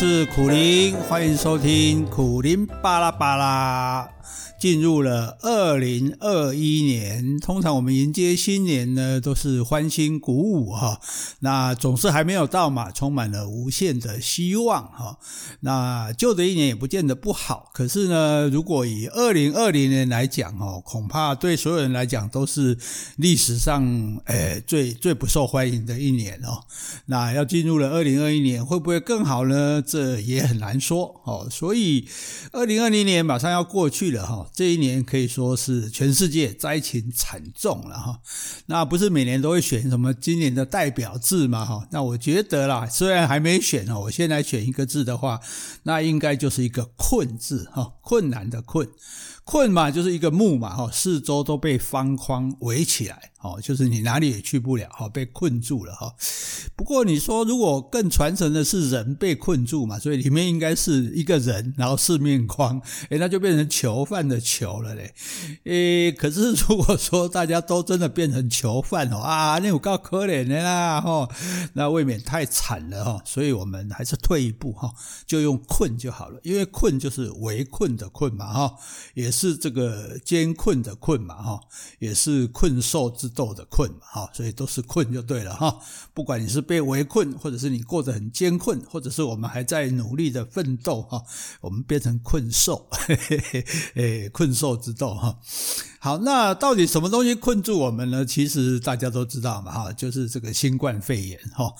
是苦林，欢迎收听苦林巴拉巴拉。进入了二零二一年，通常我们迎接新年呢，都是欢欣鼓舞哈。那总是还没有到嘛，充满了无限的希望哈。那旧的一年也不见得不好，可是呢，如果以二零二零年来讲哦，恐怕对所有人来讲都是历史上诶最最不受欢迎的一年哦。那要进入了二零二一年，会不会更好呢？这也很难说哦。所以二零二零年马上要过去了哈。这一年可以说是全世界灾情惨重了哈，那不是每年都会选什么今年的代表字吗？哈，那我觉得啦，虽然还没选哦，我现在选一个字的话，那应该就是一个困字哈，困难的困。困嘛，就是一个木嘛，哈，四周都被方框围起来，哦，就是你哪里也去不了，哈，被困住了，哈。不过你说，如果更传承的是人被困住嘛，所以里面应该是一个人，然后四面框，诶，那就变成囚犯的囚了嘞，诶，可是如果说大家都真的变成囚犯哦，啊，那我够可怜的啦，哈，那未免太惨了，哈，所以我们还是退一步，哈，就用困就好了，因为困就是围困的困嘛，哈，也是。是这个艰困的困嘛，哈，也是困兽之斗的困嘛，哈，所以都是困就对了，哈。不管你是被围困，或者是你过得很艰困，或者是我们还在努力的奋斗，哈，我们变成困兽，嘿嘿嘿，诶，困兽之斗，哈。好，那到底什么东西困住我们呢？其实大家都知道嘛，哈，就是这个新冠肺炎，哈。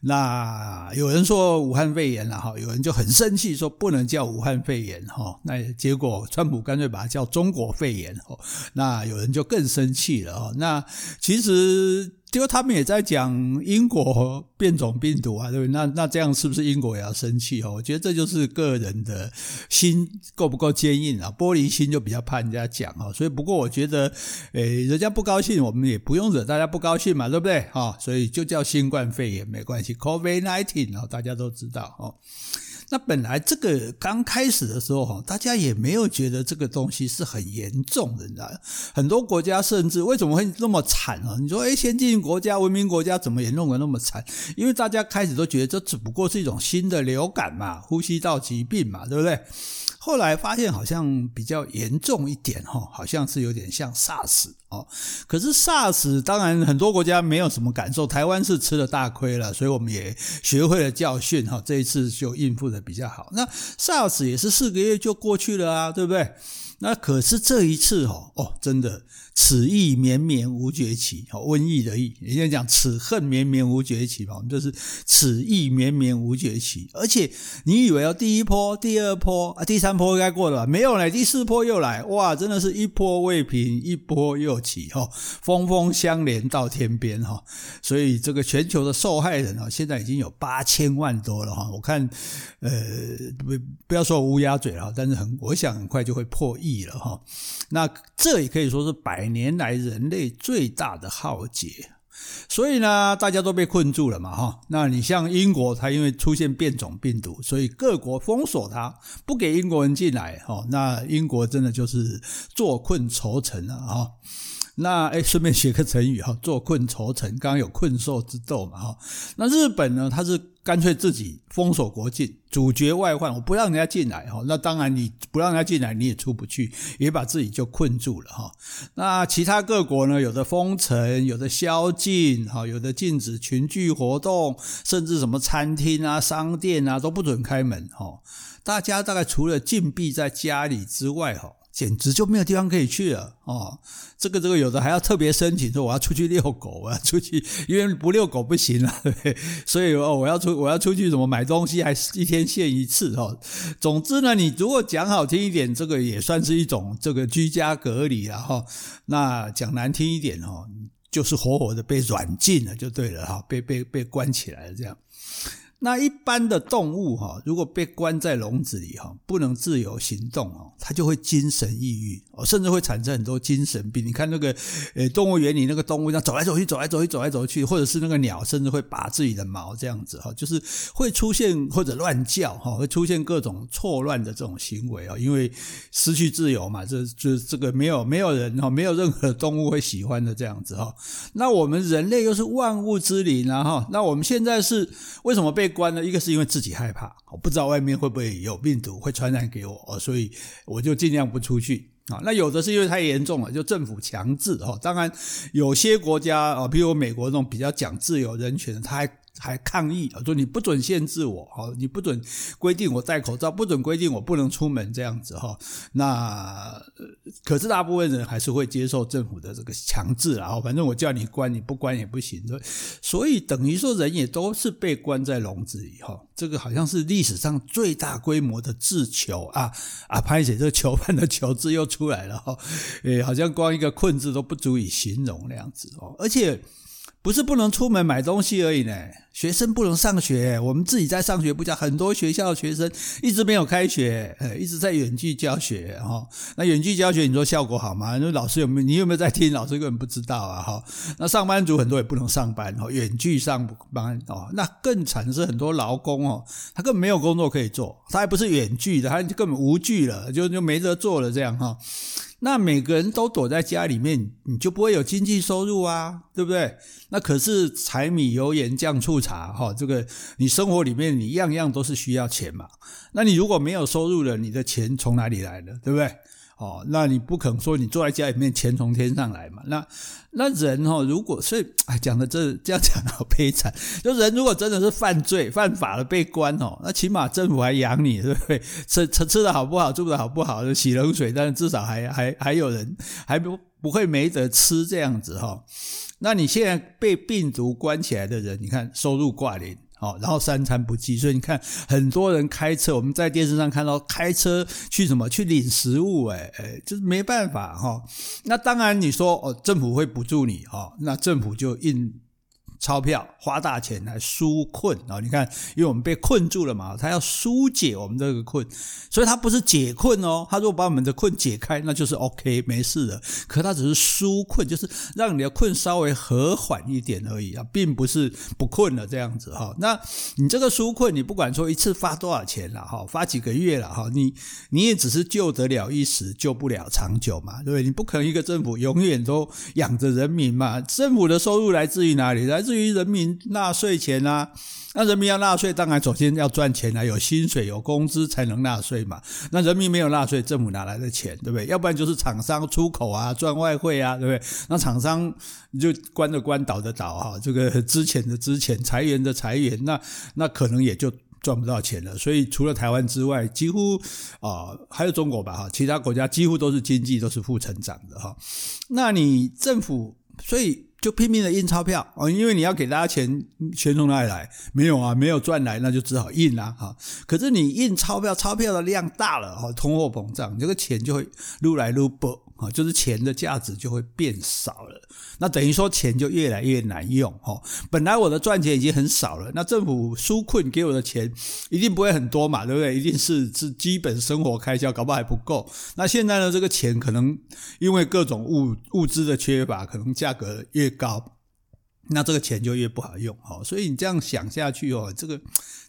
那有人说武汉肺炎了，哈，有人就很生气，说不能叫武汉肺炎，哈。那结果川普干脆把它叫中国肺炎，哈。那有人就更生气了，哈。那其实。就他们也在讲英国变种病毒啊，对不对？那那这样是不是英国也要生气哦？我觉得这就是个人的心够不够坚硬啊，玻璃心就比较怕人家讲哦。所以不过我觉得，诶，人家不高兴，我们也不用惹大家不高兴嘛，对不对？哈，所以就叫新冠肺炎没关系，COVID nineteen 啊，大家都知道哦。那本来这个刚开始的时候哈，大家也没有觉得这个东西是很严重的，你知道？很多国家甚至为什么会那么惨啊？你说，诶，先进国家、文明国家怎么也弄得那么惨？因为大家开始都觉得这只不过是一种新的流感嘛，呼吸道疾病嘛，对不对？后来发现好像比较严重一点哈，好像是有点像 SARS 哦。可是 SARS 当然很多国家没有什么感受，台湾是吃了大亏了，所以我们也学会了教训哈，这一次就应付的比较好。那 SARS 也是四个月就过去了啊，对不对？那可是这一次哦哦，真的。此意绵绵无绝期，瘟疫的疫，人家讲此恨绵绵无绝期嘛，我们就是此意绵绵无绝期。而且你以为哦第一波、第二波啊、第三波应该过了吧？没有嘞，第四波又来，哇，真的是一波未平，一波又起哈，峰峰相连到天边哈。所以这个全球的受害人啊，现在已经有八千万多了哈。我看，呃，不不要说乌鸦嘴了，但是很，我想很快就会破亿了哈。那这也可以说是百。年来人类最大的浩劫，所以呢，大家都被困住了嘛，哈。那你像英国，它因为出现变种病毒，所以各国封锁它，不给英国人进来，哈。那英国真的就是坐困愁城了，哈。那哎，顺便学个成语哈，坐困愁城，刚刚有困兽之斗嘛，哈。那日本呢，它是。干脆自己封锁国境，阻绝外患，我不让人家进来哈。那当然你不让人家进来，你也出不去，也把自己就困住了哈。那其他各国呢？有的封城，有的宵禁，哈，有的禁止群聚活动，甚至什么餐厅啊、商店啊都不准开门哈。大家大概除了禁闭在家里之外哈。简直就没有地方可以去了哦！这个这个有的还要特别申请说我要出去遛狗，我要出去，因为不遛狗不行 了，所以哦，我要出我要出去怎么买东西，还是一天限一次哦。总之呢，你如果讲好听一点，这个也算是一种这个居家隔离了哈。那讲难听一点哦，就是活活的被软禁了就对了哈，被被被关起来了这样。那一般的动物哈，如果被关在笼子里哈，不能自由行动哦，它就会精神抑郁哦，甚至会产生很多精神病。你看那个呃动物园里那个动物，这样走来走去，走来走去，走来走去，或者是那个鸟，甚至会拔自己的毛这样子哈，就是会出现或者乱叫哈，会出现各种错乱的这种行为啊，因为失去自由嘛，这就这个没有没有人哈，没有任何动物会喜欢的这样子哈。那我们人类又是万物之灵啊哈，那我们现在是为什么被被关呢？一个是因为自己害怕，我不知道外面会不会有病毒会传染给我，所以我就尽量不出去啊。那有的是因为太严重了，就政府强制哈。当然，有些国家啊，比如美国这种比较讲自由人权的，他还。还抗议啊，说你不准限制我，哈，你不准规定我戴口罩，不准规定我不能出门这样子哈。那可是大部分人还是会接受政府的这个强制啊，反正我叫你关，你不关也不行。所以等于说人也都是被关在笼子里哈。这个好像是历史上最大规模的自囚啊啊！拍写这个囚犯的囚字又出来了哈，诶，好像光一个困字都不足以形容那样子哦，而且。不是不能出门买东西而已呢，学生不能上学。我们自己在上学不讲，很多学校的学生一直没有开学，呃，一直在远距教学哈。那远距教学，你说效果好吗？那老师有没有？你有没有在听？老师根本不知道啊哈。那上班族很多也不能上班哈，远距上班哦。那更惨的是很多劳工哦，他根本没有工作可以做，他还不是远距的，他根本无距了，就就没得做了这样哈。那每个人都躲在家里面，你就不会有经济收入啊，对不对？那可是柴米油盐酱醋茶哈，这个你生活里面你样样都是需要钱嘛。那你如果没有收入了，你的钱从哪里来的，对不对？哦，那你不可能说你坐在家里面钱从天上来嘛？那那人哈，如果所以哎，讲的这这样讲的好悲惨。就人如果真的是犯罪犯法了被关哦，那起码政府还养你，对不对？吃吃吃的好不好，住的好不好，就洗冷水，但是至少还还还有人还不不会没得吃这样子哈。那你现在被病毒关起来的人，你看收入挂零。哦，然后三餐不继，所以你看很多人开车，我们在电视上看到开车去什么去领食物，哎哎就是没办法哈。那当然你说哦，政府会补助你哈，那政府就应。钞票花大钱来纾困啊！你看，因为我们被困住了嘛，他要纾解我们这个困，所以他不是解困哦。他如果把我们的困解开，那就是 OK，没事的。可他只是纾困，就是让你的困稍微和缓一点而已啊，并不是不困了这样子哈。那你这个纾困，你不管说一次发多少钱了哈，发几个月了哈，你你也只是救得了一时，救不了长久嘛，对不对？你不可能一个政府永远都养着人民嘛。政府的收入来自于哪里？来。至于人民纳税钱啊，那人民要纳税，当然首先要赚钱啊，有薪水有工资才能纳税嘛。那人民没有纳税，政府哪来的钱，对不对？要不然就是厂商出口啊，赚外汇啊，对不对？那厂商就关的关，倒的倒哈，这个资遣的资遣，裁员的裁员，那那可能也就赚不到钱了。所以除了台湾之外，几乎啊、呃、还有中国吧哈，其他国家几乎都是经济都是负成长的哈。那你政府所以。就拼命的印钞票哦，因为你要给大家钱，钱从哪里来？没有啊，没有赚来，那就只好印啦哈。可是你印钞票，钞票的量大了哈，通货膨胀，这个钱就会撸来撸不。啊，就是钱的价值就会变少了，那等于说钱就越来越难用哈。本来我的赚钱已经很少了，那政府纾困给我的钱一定不会很多嘛，对不对？一定是是基本生活开销，搞不好还不够。那现在呢，这个钱可能因为各种物物资的缺乏，可能价格越高，那这个钱就越不好用哈。所以你这样想下去哦，这个。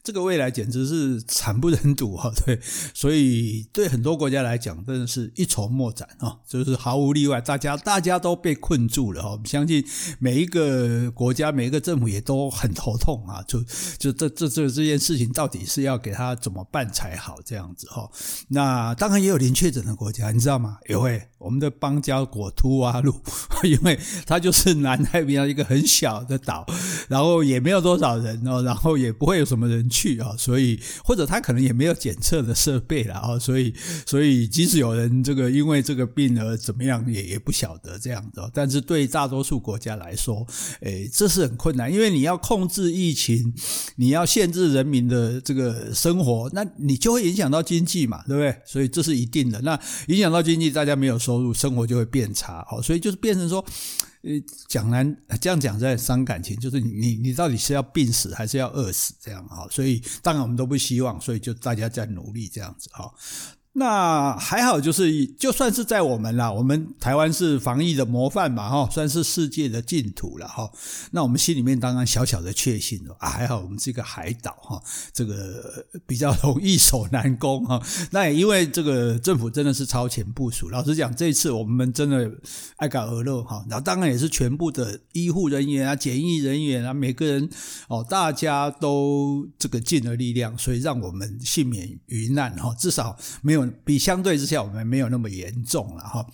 这个未来简直是惨不忍睹哈，对，所以对很多国家来讲，真的是一筹莫展啊，就是毫无例外，大家大家都被困住了哈。我相信每一个国家、每一个政府也都很头痛啊，就就这这这这件事情到底是要给他怎么办才好这样子哈。那当然也有零确诊的国家，你知道吗？也会，我们的邦交国图瓦卢，因为它就是南太平洋一个很小的岛，然后也没有多少人哦，然后也不会有什么人。去啊，所以或者他可能也没有检测的设备了啊，所以所以即使有人这个因为这个病而怎么样，也也不晓得这样的。但是对大多数国家来说，诶，这是很困难，因为你要控制疫情，你要限制人民的这个生活，那你就会影响到经济嘛，对不对？所以这是一定的。那影响到经济，大家没有收入，生活就会变差。好，所以就是变成说。呃，讲难这样讲在伤感情，就是你你到底是要病死还是要饿死这样哈，所以当然我们都不希望，所以就大家在努力这样子哈。那还好，就是就算是在我们啦，我们台湾是防疫的模范嘛，哈，算是世界的净土了，哈。那我们心里面当然小小的确信了啊，还好我们是一个海岛，哈，这个比较容易守难攻，哈。那也因为这个政府真的是超前部署，老实讲，这一次我们真的爱搞鹅肉，哈。然后当然也是全部的医护人员啊、检疫人员啊，每个人哦，大家都这个尽了力量，所以让我们幸免于难，哈，至少没有。比相对之下，我们没有那么严重了哈。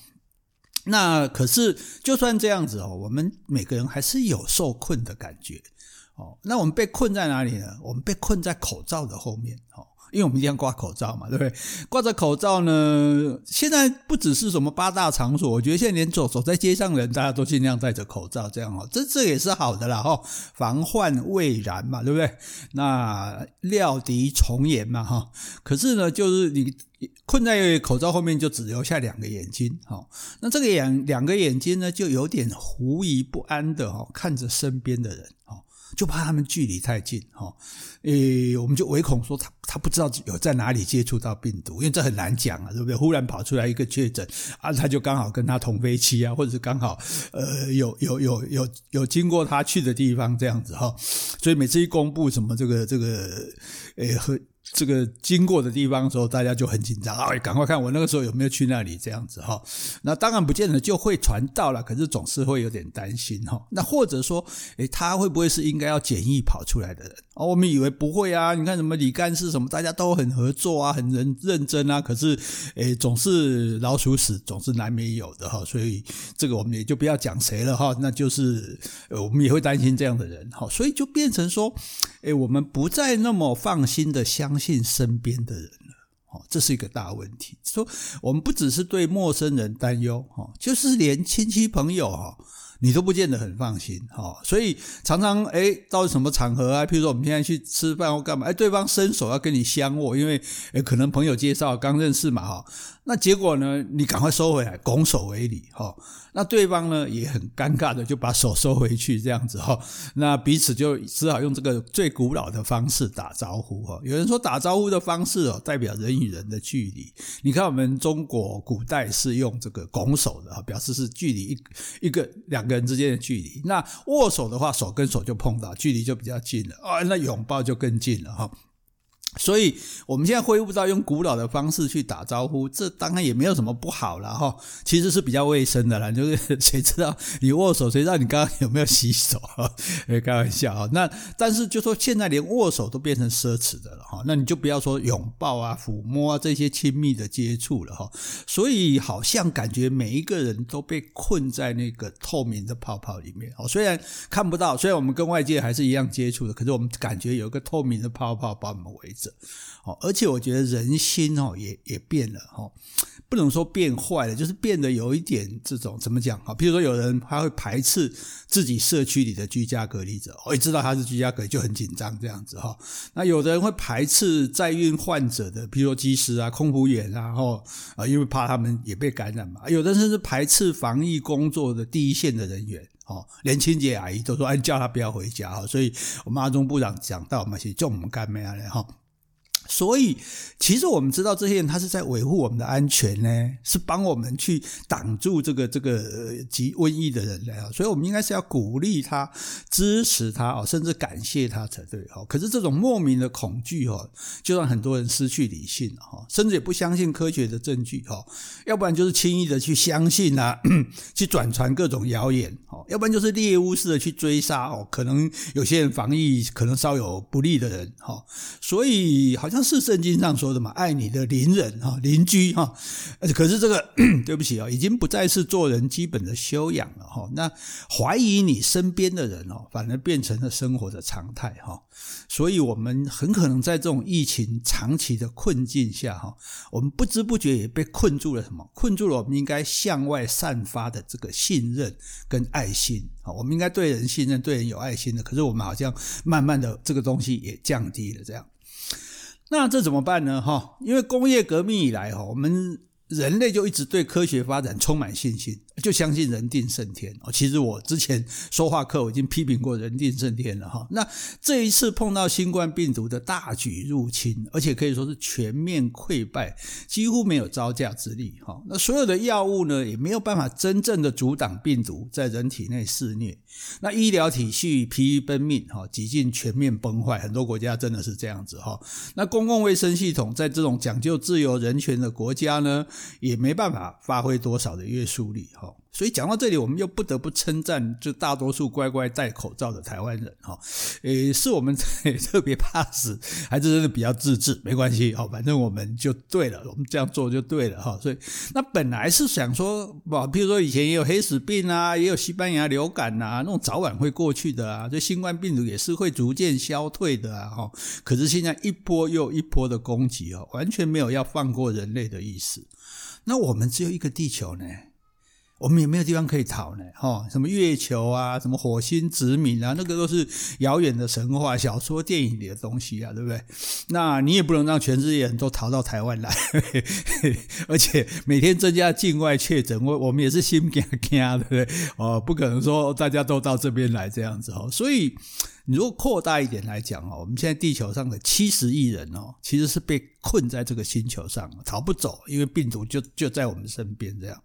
那可是，就算这样子哦，我们每个人还是有受困的感觉哦。那我们被困在哪里呢？我们被困在口罩的后面哦。因为我们一定要挂口罩嘛，对不对？挂着口罩呢，现在不只是什么八大场所，我觉得现在连走走在街上的人，大家都尽量戴着口罩，这样哦，这这也是好的啦哈，防患未然嘛，对不对？那料敌从严嘛哈。可是呢，就是你困在口罩后面，就只留下两个眼睛哈。那这个眼两个眼睛呢，就有点狐疑不安的哈，看着身边的人哈。就怕他们距离太近哈，诶，我们就唯恐说他他不知道有在哪里接触到病毒，因为这很难讲啊，对不对？忽然跑出来一个确诊啊，他就刚好跟他同飞机啊，或者是刚好呃有有有有有经过他去的地方这样子哈，所以每次一公布什么这个这个诶和。这个经过的地方的时候，大家就很紧张啊！赶快看我那个时候有没有去那里这样子哈。那当然不见得就会传到了，可是总是会有点担心哈。那或者说，诶，他会不会是应该要检疫跑出来的人？哦，我们以为不会啊。你看什么李干事什么，大家都很合作啊，很认认真啊。可是，诶，总是老鼠屎，总是难免有的哈。所以这个我们也就不要讲谁了哈。那就是，呃我们也会担心这样的人哈。所以就变成说，诶，我们不再那么放心的相相信身边的人了。哦，这是一个大问题。说我们不只是对陌生人担忧哈，就是连亲戚朋友哈。你都不见得很放心哈，所以常常哎，到什么场合啊？譬如说我们现在去吃饭或干嘛，哎，对方伸手要跟你相握，因为哎，可能朋友介绍刚认识嘛哈。那结果呢？你赶快收回来，拱手为礼哈。那对方呢也很尴尬的就把手收回去，这样子哈。那彼此就只好用这个最古老的方式打招呼哈。有人说打招呼的方式哦，代表人与人的距离。你看我们中国古代是用这个拱手的哈，表示是距离一一个两个人之间的距离。那握手的话，手跟手就碰到，距离就比较近了啊。那拥抱就更近了哈。所以，我们现在恢复到用古老的方式去打招呼，这当然也没有什么不好了哈。其实是比较卫生的啦，就是谁知道你握手，谁知道你刚刚有没有洗手？开玩笑哈。那但是就说现在连握手都变成奢侈的了哈，那你就不要说拥抱啊、抚摸啊这些亲密的接触了哈。所以好像感觉每一个人都被困在那个透明的泡泡里面哦，虽然看不到，虽然我们跟外界还是一样接触的，可是我们感觉有一个透明的泡泡把我们围住哦，而且我觉得人心哦也也变了哈，不能说变坏了，就是变得有一点这种怎么讲哈？比如说有人他会排斥自己社区里的居家隔离者，我一知道他是居家隔离就很紧张这样子哈。那有的人会排斥在运患者的，比如说机师啊、空服员啊，哈啊，因为怕他们也被感染嘛。有的人甚至排斥防疫工作的第一线的人员。哦，连清洁阿姨都说，哎，叫他不要回家哈。所以我们阿中部长讲到嘛，是叫我们干咩啊？哈。所以，其实我们知道这些人他是在维护我们的安全呢，是帮我们去挡住这个这个疾瘟疫的人来啊。所以我们应该是要鼓励他、支持他哦，甚至感谢他才对哦。可是这种莫名的恐惧哦，就让很多人失去理性哈，甚至也不相信科学的证据哈。要不然就是轻易的去相信啊，去转传各种谣言哦。要不然就是猎巫似的去追杀哦。可能有些人防疫可能稍有不利的人哈，所以好。像是圣经上说的嘛，爱你的邻人哈，邻居哈，可是这个 对不起啊，已经不再是做人基本的修养了哈。那怀疑你身边的人哦，反而变成了生活的常态哈。所以，我们很可能在这种疫情长期的困境下哈，我们不知不觉也被困住了什么？困住了我们应该向外散发的这个信任跟爱心啊。我们应该对人信任、对人有爱心的，可是我们好像慢慢的这个东西也降低了这样。那这怎么办呢？哈，因为工业革命以来，哈，我们人类就一直对科学发展充满信心，就相信人定胜天哦。其实我之前说话课我已经批评过人定胜天了哈。那这一次碰到新冠病毒的大举入侵，而且可以说是全面溃败，几乎没有招架之力哈。那所有的药物呢，也没有办法真正的阻挡病毒在人体内肆虐。那医疗体系疲于奔命哈，几近全面崩坏。很多国家真的是这样子哈。那公共卫生系统在这种讲究自由人权的国家呢，也没办法发挥多少的约束力哈。所以讲到这里，我们又不得不称赞，就大多数乖乖戴口罩的台湾人哈，诶，是我们 特别怕死，还是真的比较自制？没关系哦，反正我们就对了，我们这样做就对了哈。所以那本来是想说，哇，比如说以前也有黑死病啊，也有西班牙流感啊，那种早晚会过去的啊，这新冠病毒也是会逐渐消退的啊，哈。可是现在一波又一波的攻击哦，完全没有要放过人类的意思。那我们只有一个地球呢？我们也没有地方可以逃呢，哈，什么月球啊，什么火星殖民啊，那个都是遥远的神话、小说、电影里的东西啊，对不对？那你也不能让全世界人都逃到台湾来，而且每天增加境外确诊，我我们也是心惊惊，对不对？哦，不可能说大家都到这边来这样子哦，所以。你如果扩大一点来讲哦，我们现在地球上的七十亿人哦，其实是被困在这个星球上，逃不走，因为病毒就就在我们身边这样。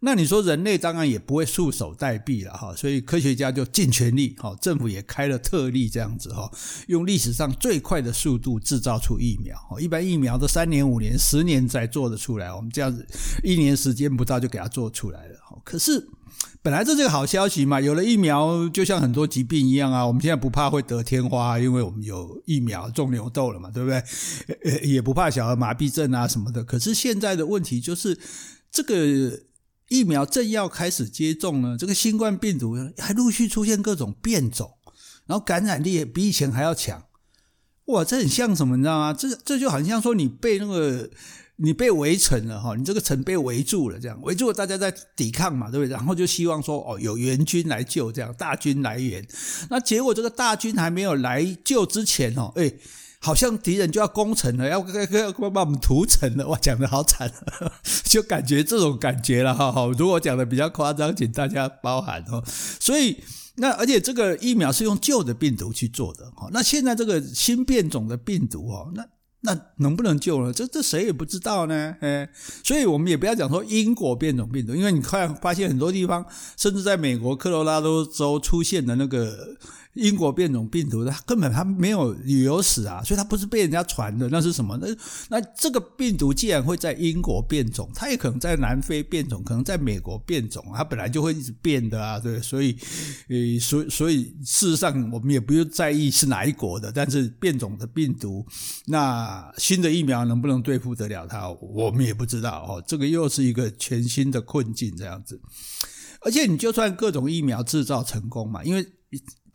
那你说人类当然也不会束手待毙了哈，所以科学家就尽全力哈，政府也开了特例这样子哈，用历史上最快的速度制造出疫苗。一般疫苗都三年、五年、十年才做得出来，我们这样子一年时间不到就给它做出来了。可是。本来这是个好消息嘛，有了疫苗，就像很多疾病一样啊。我们现在不怕会得天花，因为我们有疫苗种牛痘了嘛，对不对？也不怕小儿麻痹症啊什么的。可是现在的问题就是，这个疫苗正要开始接种呢，这个新冠病毒还陆续出现各种变种，然后感染力也比以前还要强。哇，这很像什么，你知道吗？这这就好像说你被那个。你被围城了哈，你这个城被围住了，这样围住了，大家在抵抗嘛，对不对？然后就希望说，哦，有援军来救，这样大军来援。那结果这个大军还没有来救之前哦，哎，好像敌人就要攻城了，要要要把我们屠城了。哇，讲得好惨，就感觉这种感觉了哈。好，如果讲得比较夸张，请大家包涵哦。所以那而且这个疫苗是用旧的病毒去做的哈。那现在这个新变种的病毒哦，那。那能不能救呢？这这谁也不知道呢，哎，所以我们也不要讲说英国变种病毒，因为你看发现很多地方，甚至在美国科罗拉多州出现的那个。英国变种病毒，它根本它没有旅游史啊，所以它不是被人家传的，那是什么？那那这个病毒既然会在英国变种，它也可能在南非变种，可能在美国变种，它本来就会一直变的啊，对，所以，呃，所以所以事实上我们也不用在意是哪一国的，但是变种的病毒，那新的疫苗能不能对付得了它，我们也不知道哦，这个又是一个全新的困境这样子，而且你就算各种疫苗制造成功嘛，因为。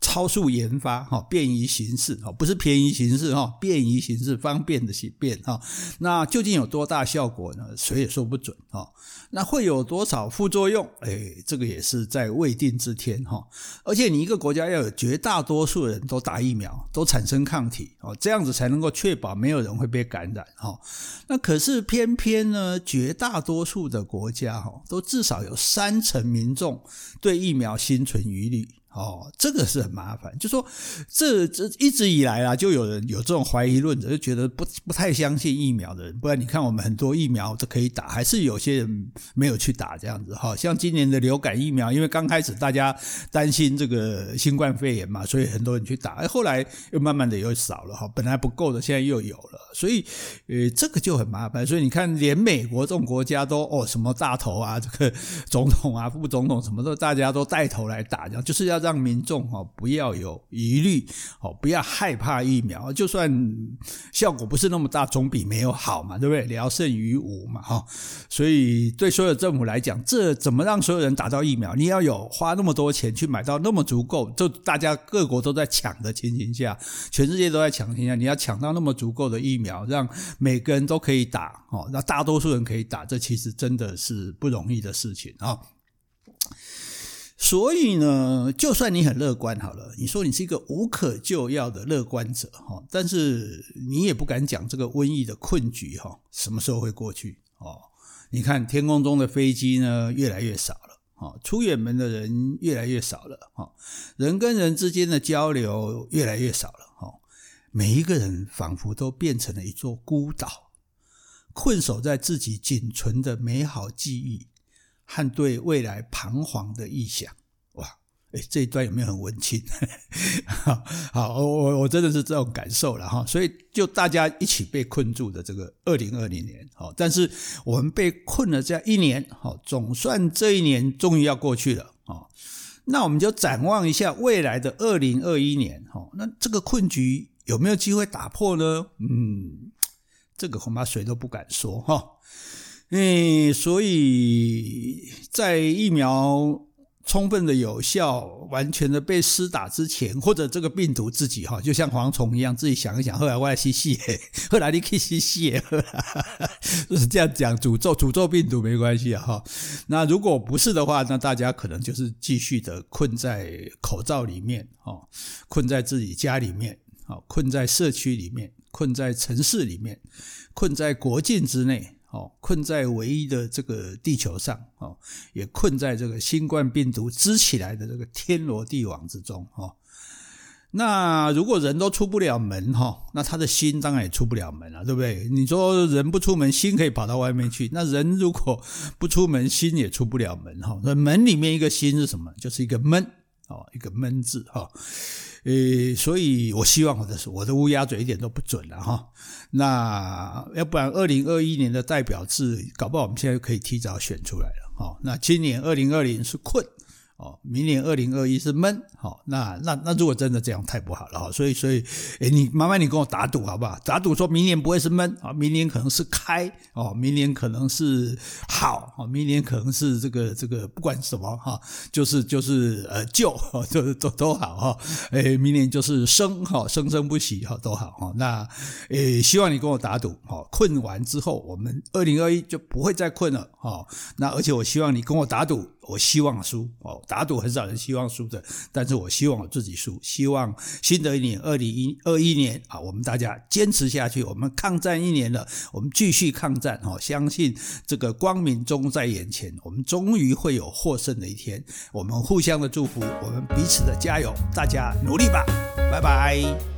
超速研发，哈，便宜形式，哈，不是便宜形式，哈，便宜形式，方便的行便，哈，那究竟有多大效果呢？谁也说不准，哈，那会有多少副作用？哎，这个也是在未定之天，哈，而且你一个国家要有绝大多数人都打疫苗，都产生抗体，哦，这样子才能够确保没有人会被感染，哈，那可是偏偏呢，绝大多数的国家，哈，都至少有三成民众对疫苗心存疑虑。哦，这个是很麻烦。就说这这一直以来啊，就有人有这种怀疑论者，就觉得不不太相信疫苗的人。不然你看，我们很多疫苗都可以打，还是有些人没有去打这样子。哈，像今年的流感疫苗，因为刚开始大家担心这个新冠肺炎嘛，所以很多人去打。哎，后来又慢慢的又少了。哈，本来不够的，现在又有了。所以，呃，这个就很麻烦。所以你看，连美国这种国家都哦，什么大头啊，这个总统啊、副总统什么的，大家都带头来打，这样就是要让。让民众哈不要有疑虑，哦不要害怕疫苗，就算效果不是那么大，总比没有好嘛，对不对？聊胜于无嘛，哈。所以对所有政府来讲，这怎么让所有人打到疫苗？你要有花那么多钱去买到那么足够，就大家各国都在抢的情形下，全世界都在抢情况下，你要抢到那么足够的疫苗，让每个人都可以打，哦，那大多数人可以打，这其实真的是不容易的事情啊。所以呢，就算你很乐观好了，你说你是一个无可救药的乐观者哈，但是你也不敢讲这个瘟疫的困局哈。什么时候会过去哦？你看天空中的飞机呢越来越少了哈，出远门的人越来越少了，哈，人跟人之间的交流越来越少了，哈，每一个人仿佛都变成了一座孤岛，困守在自己仅存的美好记忆。和对未来彷徨的臆想。哎，这一段有没有很文青？好，我我我真的是这种感受了哈。所以就大家一起被困住的这个二零二零年，好，但是我们被困了这样一年，好，总算这一年终于要过去了啊。那我们就展望一下未来的二零二一年，哈，那这个困局有没有机会打破呢？嗯，这个恐怕谁都不敢说哈。嗯，所以在疫苗。充分的有效，完全的被施打之前，或者这个病毒自己哈，就像蝗虫一样，自己想一想，后来我来吸吸，后来你可以吸吸，就是这样讲，诅咒诅咒病毒没关系哈。那如果不是的话，那大家可能就是继续的困在口罩里面，哈，困在自己家里面，好，困在社区里面，困在城市里面，困在国境之内。哦，困在唯一的这个地球上，哦，也困在这个新冠病毒织起来的这个天罗地网之中，哦。那如果人都出不了门，哈，那他的心当然也出不了门了，对不对？你说人不出门，心可以跑到外面去，那人如果不出门，心也出不了门，哈。那门里面一个心是什么？就是一个闷，哦，一个闷字，哈。呃，所以我希望我的我的乌鸦嘴一点都不准了哈。那要不然，二零二一年的代表字，搞不好我们现在就可以提早选出来了哈。那今年二零二零是困。哦，明年二零二一是闷，好，那那那如果真的这样太不好了哈，所以所以，诶你麻烦你跟我打赌好不好？打赌说明年不会是闷啊，明年可能是开哦，明年可能是好哦，明年可能是这个这个不管什么哈，就是就是呃救，就都都好哈，诶明年就是生哈，生生不息哈，都好哈，那诶希望你跟我打赌哈，困完之后我们二零二一就不会再困了哈，那而且我希望你跟我打赌。我希望输哦，打赌很少人希望输的，但是我希望我自己输。希望新的一年二零一二一年啊，我们大家坚持下去，我们抗战一年了，我们继续抗战哦，相信这个光明终在眼前，我们终于会有获胜的一天。我们互相的祝福，我们彼此的加油，大家努力吧，拜拜。